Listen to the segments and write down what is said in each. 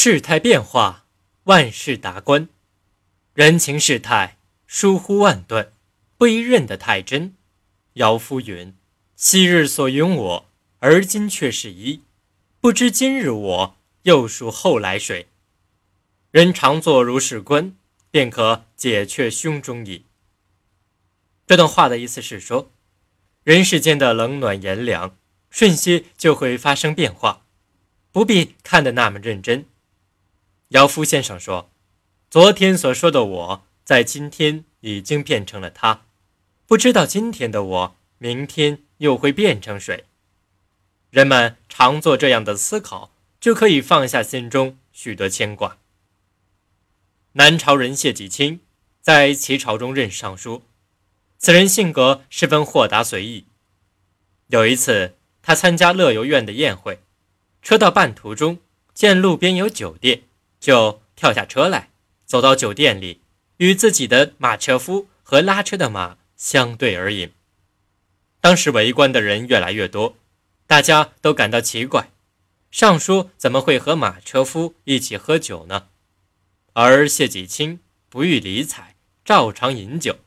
世态变化，万事达观。人情世态疏忽万端，不一认得太真。尧夫云：“昔日所云我，而今却是一。不知今日我，又属后来谁？”人常作如是观，便可解却胸中疑。这段话的意思是说，人世间的冷暖炎凉，瞬息就会发生变化，不必看得那么认真。姚夫先生说：“昨天所说的我在今天已经变成了他，不知道今天的我明天又会变成谁。”人们常做这样的思考，就可以放下心中许多牵挂。南朝人谢己清在齐朝中任尚书，此人性格十分豁达随意。有一次，他参加乐游院的宴会，车到半途中，见路边有酒店。就跳下车来，走到酒店里，与自己的马车夫和拉车的马相对而饮。当时围观的人越来越多，大家都感到奇怪：尚书怎么会和马车夫一起喝酒呢？而谢己清不予理睬，照常饮酒。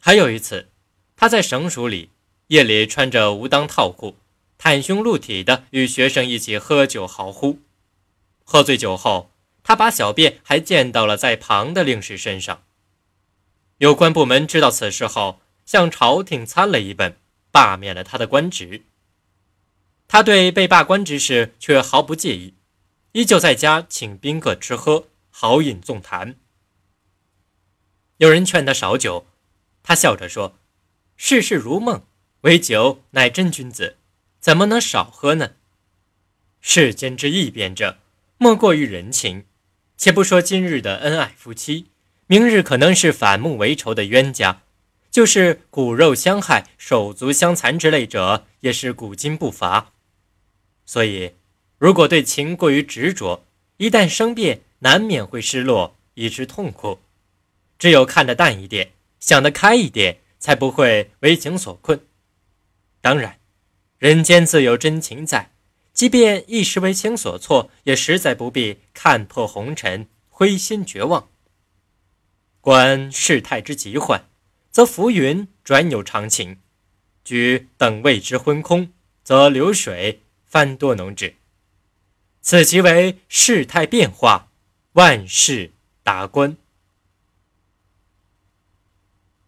还有一次，他在省署里，夜里穿着无裆套裤，袒胸露体的与学生一起喝酒豪呼。喝醉酒后。他把小便还溅到了在旁的令士身上。有关部门知道此事后，向朝廷参了一本，罢免了他的官职。他对被罢官之事却毫不介意，依旧在家请宾客吃喝，豪饮纵谈。有人劝他少酒，他笑着说：“世事如梦，唯酒乃真君子，怎么能少喝呢？世间之易变者，莫过于人情。”且不说今日的恩爱夫妻，明日可能是反目为仇的冤家，就是骨肉相害、手足相残之类者，也是古今不乏。所以，如果对情过于执着，一旦生变，难免会失落，以致痛苦。只有看得淡一点，想得开一点，才不会为情所困。当然，人间自有真情在。即便一时为情所措，也实在不必看破红尘，灰心绝望。观世态之极幻，则浮云转有常情；举等位之昏空，则流水翻多能止。此即为世态变化，万事达观。